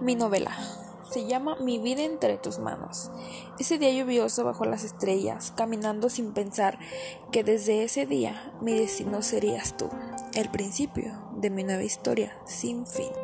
Mi novela se llama Mi vida entre tus manos. Ese día lluvioso bajo las estrellas, caminando sin pensar que desde ese día mi destino serías tú, el principio de mi nueva historia sin fin.